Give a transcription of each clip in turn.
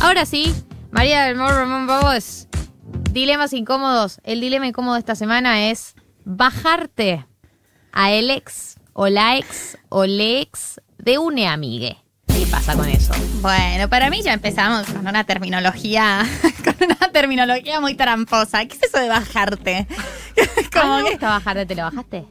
Ahora sí, María del Morro Vamos. Dilemas incómodos. El dilema incómodo de esta semana es bajarte a el ex o la ex o le ex de une amigue. ¿Qué pasa con eso? Bueno, para mí ya empezamos con una terminología, con una terminología muy tramposa. ¿Qué es eso de bajarte? ¿Cómo gusta bajarte? ¿Te lo bajaste?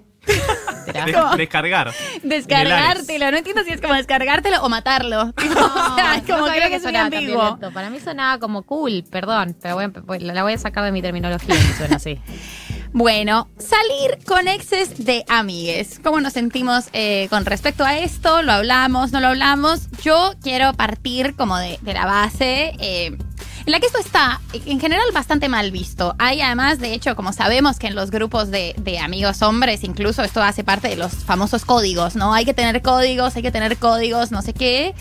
Descargar. Descargártelo. No entiendo si es como descargártelo o matarlo. Tipo, o sea, es como no creo que es muy ambiguo. violento. Para mí sonaba como cool, perdón, pero voy la voy a sacar de mi terminología si suena así. Bueno, salir con exes de amigues. ¿Cómo nos sentimos eh, con respecto a esto? ¿Lo hablamos? ¿No lo hablamos? Yo quiero partir como de, de la base. eh, en la que esto está, en general, bastante mal visto. Hay además, de hecho, como sabemos que en los grupos de, de amigos hombres, incluso esto hace parte de los famosos códigos, ¿no? Hay que tener códigos, hay que tener códigos, no sé qué.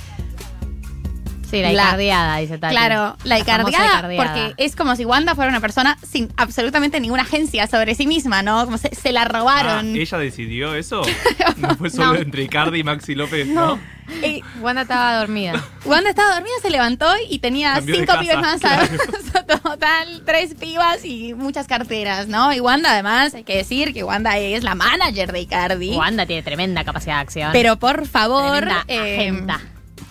Sí, la La- icardiada, dice Tati. Claro, la icardiada, icardiada. porque es como si Wanda fuera una persona sin absolutamente ninguna agencia sobre sí misma, ¿no? Como se, se la Ah, robaron. ¿Ella decidió eso? No fue solo No. entre Icardi y Maxi López, ¿no? Eh, Wanda estaba dormida. Wanda estaba dormida, se levantó y tenía Cambió cinco casa, pibes más. claro. Total, tres pibas y muchas carteras, ¿no? Y Wanda, además, hay que decir que Wanda es la manager de Icardi. Wanda tiene tremenda capacidad de acción. Pero por favor. Tremenda eh, agenda.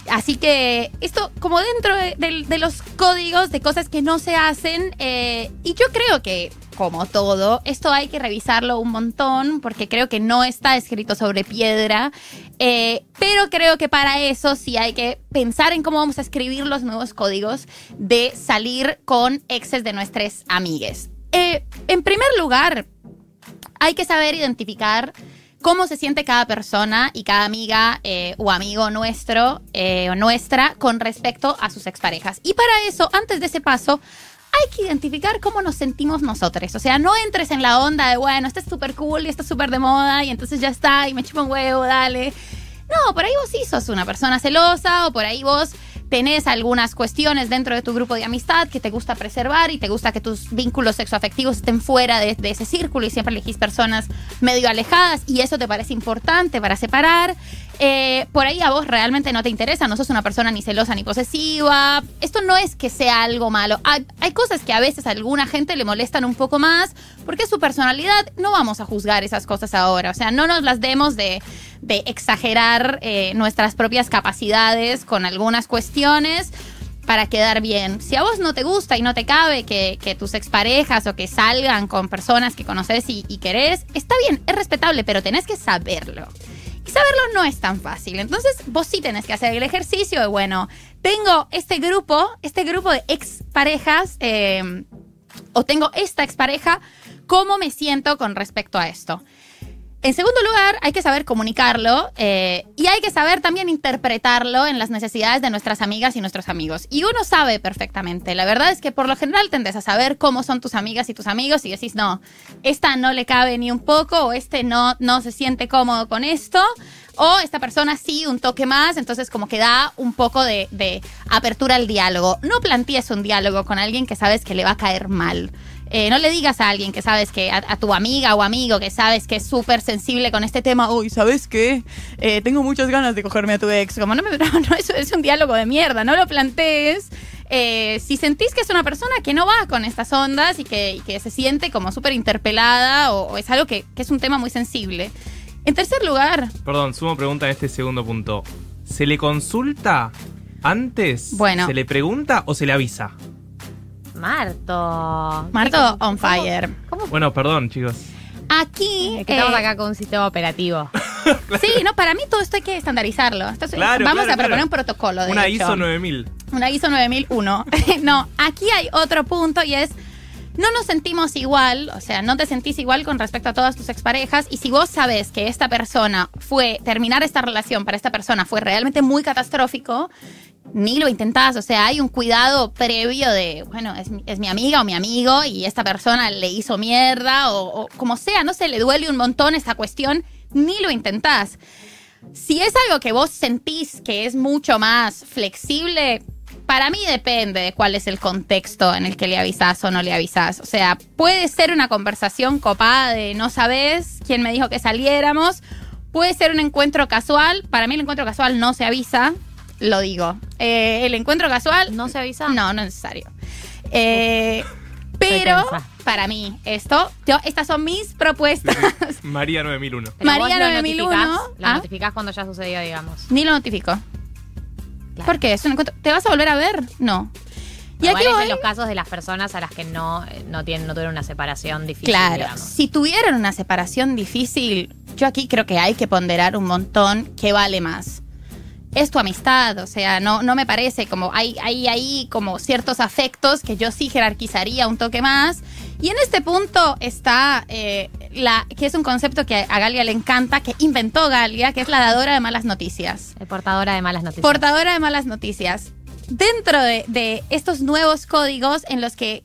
Así que esto como dentro de, los códigos de cosas que no se hacen, eh, y yo creo que como todo, esto hay que revisarlo un montón porque creo que no está escrito sobre piedra, eh, pero creo que para eso sí hay que pensar en cómo vamos a escribir los nuevos códigos de salir con exes de nuestras amigues. Eh, en primer lugar, hay que saber identificar cómo se siente cada persona y cada amiga eh, o amigo nuestro eh, o nuestra con respecto a sus exparejas. Y para eso, antes de ese paso, hay que identificar cómo nos sentimos nosotros. O sea, no entres en la onda de, bueno, esto es súper cool y esto es súper de moda y entonces ya está y me chupa un huevo, dale. No, por ahí vos sí sos una persona celosa o por ahí vos tenés algunas cuestiones dentro de tu grupo de amistad que te gusta preservar y te gusta que tus vínculos sexoafectivos estén fuera de, de ese círculo y siempre elegís personas medio alejadas y eso te parece importante para separar. Eh, por ahí a vos realmente no te interesa, no sos una persona ni celosa ni posesiva. Esto no es que sea algo malo. Hay, cosas que a veces a alguna gente le molestan un poco más porque su personalidad. No vamos a juzgar esas cosas ahora. O sea, no nos las demos de, exagerar eh, nuestras propias capacidades con algunas cuestiones para quedar bien. Si a vos no te gusta y no te cabe que, que tus exparejas o que salgan con personas que conoces y, y querés, está bien, es respetable, pero tenés que saberlo. Saberlo no es tan fácil. Entonces, vos sí tenés que hacer el ejercicio de, bueno, tengo este grupo, este grupo de exparejas, eh, o tengo esta expareja, ¿cómo me siento con respecto a esto? En segundo lugar, hay que saber comunicarlo eh, y hay que saber también interpretarlo en las necesidades de nuestras amigas y nuestros amigos. Y uno sabe perfectamente. La verdad es que por lo general tendes a saber cómo son tus amigas y tus amigos y decís, no, esta no le cabe ni un poco o este no, no se siente cómodo con esto. O esta persona sí, un toque más, entonces como que da un poco de, de apertura al diálogo. No plantees un diálogo con alguien que sabes que le va a caer mal. Eh, no le digas a alguien que sabes que, a, a tu amiga o amigo que sabes que es súper sensible con este tema, uy, ¿sabes qué? Eh, tengo muchas ganas de cogerme a tu ex. Como no, me, no, no, eso es un diálogo de mierda, no lo plantees. Eh, si sentís que es una persona que no va con estas ondas y que, y que se siente como súper interpelada o, o es algo que, que es un tema muy sensible. En tercer lugar, Perdón, sumo pregunta en este segundo punto. ¿Se le consulta antes? Bueno. ¿Se le pregunta o se le avisa? Marto. Marto ¿Qué- on fire. ¿Cómo? Bueno, perdón, chicos. Aquí. Es que estamos eh, acá con un sistema operativo. Sí, no, para mí todo esto hay que estandarizarlo. Esto es- Claro, vamos claro, a proponer claro. un protocolo de Una hecho. ISO 9000. Una ISO 9001. no, aquí hay otro punto y es, no nos sentimos igual, o sea, no te sentís igual con respecto a todas tus exparejas y si vos sabes que esta persona fue, terminar esta relación para esta persona fue realmente muy catastrófico, ni lo intentás, o sea, hay un cuidado previo de, bueno, es, es mi amiga o mi amigo y esta persona le hizo mierda o, como sea, no se le duele un montón esta cuestión, ni lo intentás. Si es algo que vos sentís que es mucho más flexible, para mí depende de cuál es el contexto en el que le avisás o no le avisás. O sea, puede ser una conversación copada de no sabes quién me dijo que saliéramos. Puede ser un encuentro casual. Para mí el encuentro casual no se avisa. Lo digo. Eh, el encuentro casual, ¿No se avisa? no, no es necesario. Eh, pero para mí, esto, yo, estas son mis propuestas. María 9001. Pero María vos lo 9001, notificás, Lo ¿ah? notificás cuando ya sucedió, digamos. Ni lo notifico. Claro. ¿Por qué? Es un encuentro. ¿Te vas a volver a ver? No. Y aquí es voy. en los casos de las personas a las que no, eh, no, tienen, no tuvieron una separación difícil, Claro, digamos. si tuvieron una separación difícil, yo aquí creo que hay que ponderar un montón qué vale más. Es tu amistad, o sea, no, no me parece como hay, hay ahí como ciertos afectos que yo sí jerarquizaría un toque más. Y en este punto está eh, la que es un concepto que a Galia le encanta, que inventó Galia, que es la dadora de malas noticias. Eh, Portadora de malas noticias. Portadora de malas noticias. Dentro de, de estos nuevos códigos en los que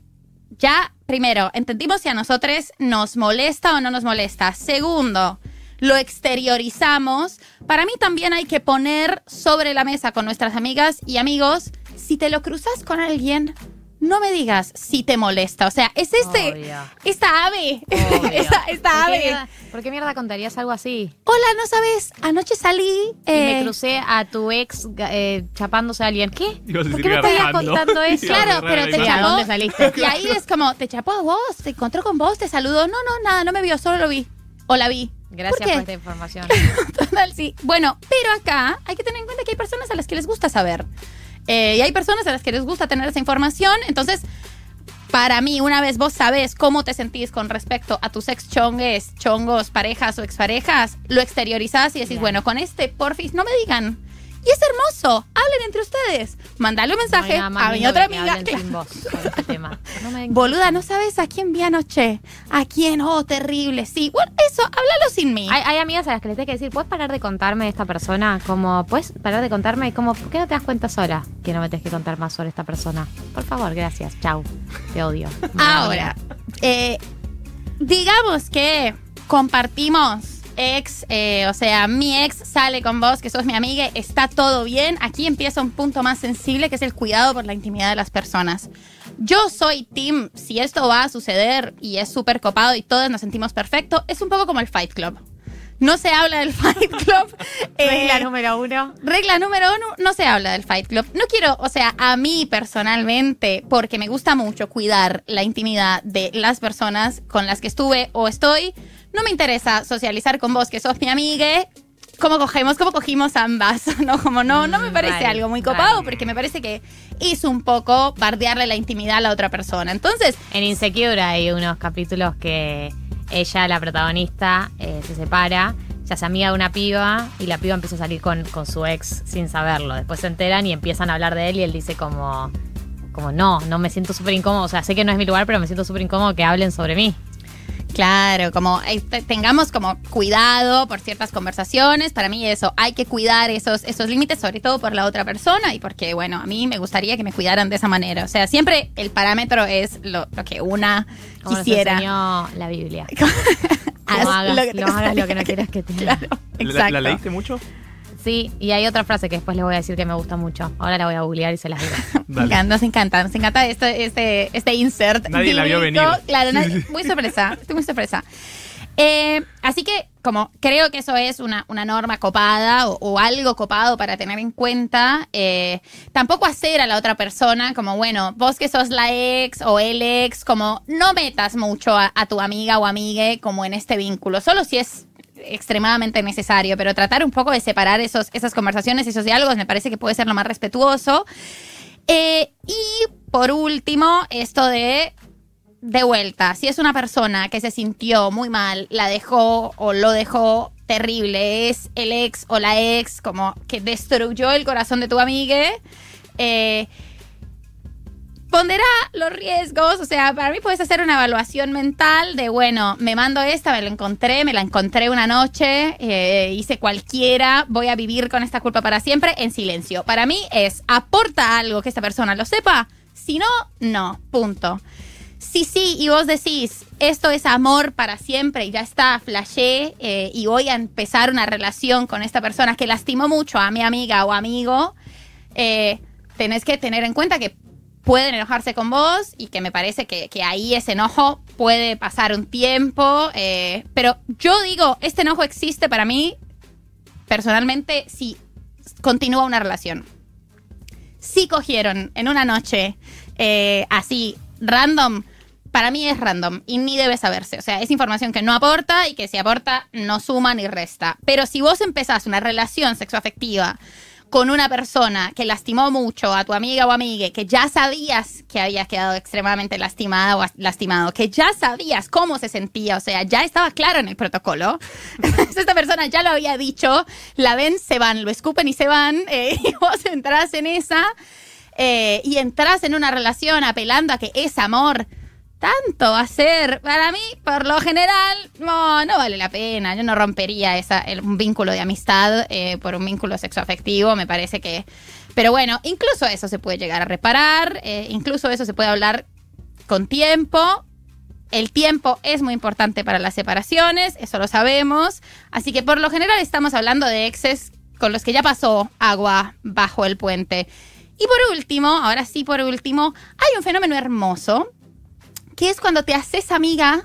ya, primero, entendimos si a nosotros nos molesta o no nos molesta. Segundo, lo exteriorizamos. Para mí también hay que poner sobre la mesa con nuestras amigas y amigos, si te lo cruzas con alguien, no me digas si te molesta. O sea, es este, Obvio. esta ave, Obvio. esta, esta ¿Por qué ave. mierda- ¿Por qué mierda contarías algo así? Hola, ¿no sabes? Anoche salí... Y eh, me crucé a tu ex eh, chapándose a alguien. ¿Qué? ¿Por qué me estás contando eso? Claro, pero te Sí, ¿a chapó. dónde saliste? Y ahí es como, te chapó a vos, te encontró con vos, te saludó. No, no, nada, no me vio, solo lo vi. O la vi. Gracias ¿Por por, esta información. Total, sí. Bueno, pero acá hay que tener en cuenta que hay personas a las que les gusta saber. Eh, y hay personas a las que les gusta tener esa información. Entonces, para mí, una vez vos sabés cómo te sentís con respecto a tus ex chongues, chongos, parejas o exparejas, lo exteriorizás y decís, Bien. bueno, con este porfis no me digan. Y es hermoso. Hablen entre ustedes. Mandale un No mensaje más a mi otra amiga. hablen sin vos con este tema. No me Boluda, ¿no sabes a quién vi anoche? ¿A quién? Oh, terrible. Sí. Bueno, eso, háblalo sin mí. Hay, hay amigas a las que les tengo que decir, ¿puedes parar de contarme de esta persona? Como, ¿puedes parar de contarme? Como, ¿por qué no te das cuenta sola que no me tenés que contar más sobre esta persona? Por favor, gracias. Chau. Te odio. Ahora, eh, digamos que compartimos ex, eh, o sea, mi ex sale con vos, que sos mi amiga, está todo bien. Aquí empieza un punto más sensible, que es el cuidado por la intimidad de las personas. Yo soy Tim, si esto va a suceder y es súper copado y todos nos sentimos perfecto, es un poco como el Fight Club. No se habla del Fight Club. Regla eh, número uno. Regla número uno, no se habla del Fight Club. No quiero, o sea, a mí personalmente, porque me gusta mucho cuidar la intimidad de las personas con las que estuve o estoy, no me interesa socializar con vos, que sos mi amiga. ¿Cómo cogemos? ¿Cómo cogimos ambas? No, como no, no me Mm, parece vale, algo muy copado, vale. porque me parece que es un poco bardearle la intimidad a la otra persona. Entonces, En Insecure hay unos capítulos que ella, la protagonista, eh, se separa, ya se amiga de una piba y la piba empieza a salir con, con su ex sin saberlo. Después se enteran y empiezan a hablar de él y él dice como, como no, no me siento súper incómodo. O sea, sé que no es mi lugar, pero me siento súper incómodo que hablen sobre mí. Claro, como eh, te- tengamos como cuidado por ciertas conversaciones. Para mí eso, hay que cuidar esos, esos límites, sobre todo por la otra persona y porque, bueno, a mí me gustaría que me cuidaran de esa manera. O sea, siempre el parámetro es lo, lo que una Como nos quisiera. enseñó la Biblia. Haz No hagas, lo que no hagas lo que no quieras que te. Claro, ¿La, la leíste mucho? Sí, y hay otra frase que después les voy a decir que me gusta mucho. Ahora la voy a googlear y se las digo. Me Dale. encanta, nos encanta, nos encanta este, este, este insert. Nadie la vio venir. Claro, Sí, nadie- sí. muy sorpresa, estoy muy sorpresa. Eh, así que, como creo que eso es una, una norma copada o, o algo copado para tener en cuenta, eh, tampoco hacer a la otra persona como, bueno, vos que sos la ex o el ex, como no metas mucho a, a tu amiga o amigue como en este vínculo, solo si es extremadamente necesario, pero tratar un poco de separar esos, esas conversaciones, esos diálogos, me parece que puede ser lo más respetuoso. Eh, y por último, esto de de vuelta, si es una persona que se sintió muy mal, la dejó o lo dejó terrible, es el ex o la ex, como que destruyó el corazón de tu amiga, eh, pondera los riesgos, o sea, para mí puedes hacer una evaluación mental de, bueno, me mando esta, me la encontré, me la encontré una noche, eh, hice cualquiera, voy a vivir con esta culpa para siempre en silencio. Para mí es, aporta algo que esta persona lo sepa, si no, no, punto. Sí, sí, y vos decís, esto es amor para siempre y ya está, flashé eh, y voy a empezar una relación con esta persona que lastimó mucho a mi amiga o amigo, eh, tenés que tener en cuenta que pueden enojarse con vos y que me parece que, que ahí ese enojo puede pasar un tiempo, eh, pero yo digo, este enojo existe para mí personalmente si continúa una relación. si cogieron en una noche eh, así, random, para mí es random y ni debe saberse. O sea, es información que no aporta y que si aporta no suma ni resta. Pero si vos empezás una relación sexoafectiva con una persona que lastimó mucho a tu amiga o amigue, que ya sabías que había quedado extremadamente lastimada o lastimado, que ya sabías cómo se sentía, o sea, ya estaba claro en el protocolo. Esta persona ya lo había dicho, la ven, se van, lo escupen y se van, eh, y vos entras en esa eh, y entras en una relación apelando a que es amor tanto ser. Para mí, por lo general, no, no vale la pena. Yo no rompería esa, el, un vínculo de amistad eh, por un vínculo sexoafectivo. Me parece que. Pero bueno, incluso eso se puede llegar a reparar. eh, incluso eso se puede hablar con tiempo. El tiempo es muy importante para las separaciones, eso lo sabemos. Así que por lo general estamos hablando de exes con los que ya pasó agua bajo el puente. Y por último, ahora sí por último, hay un fenómeno hermoso que es cuando te haces amiga.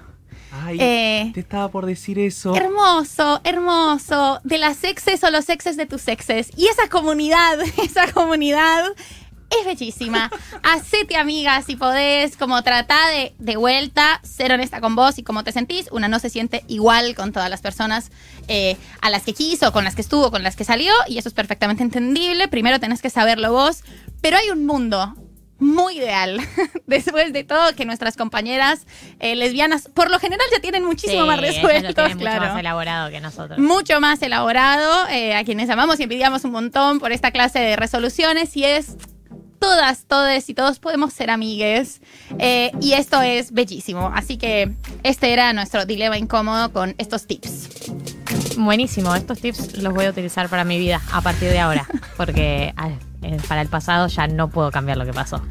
Ay, Eh, te estaba por decir eso. Hermoso, hermoso, de las exes o los exes de tus exes. Y esa comunidad, esa comunidad es bellísima. Hacete amiga si podés, como trata de, de vuelta, ser honesta con vos y cómo te sentís. Una no se siente igual con todas las personas eh, a las que quiso, con las que estuvo, con las que salió, y eso es perfectamente entendible. Primero tenés que saberlo vos, pero hay un mundo muy ideal. Después de todo, que nuestras compañeras eh, lesbianas, por lo general, ya tienen muchísimo Sí, más claro. mucho más elaborado que nosotros. mucho más elaborado, eh, a quienes amamos y envidiamos un montón por esta clase de resoluciones, y es todas, todes y todos podemos ser amigues. eh, y esto es bellísimo. Así que este era nuestro dilema incómodo con estos tips. Buenísimo, estos tips los voy a utilizar para mi vida a partir de ahora, porque para el pasado ya no puedo cambiar lo que pasó.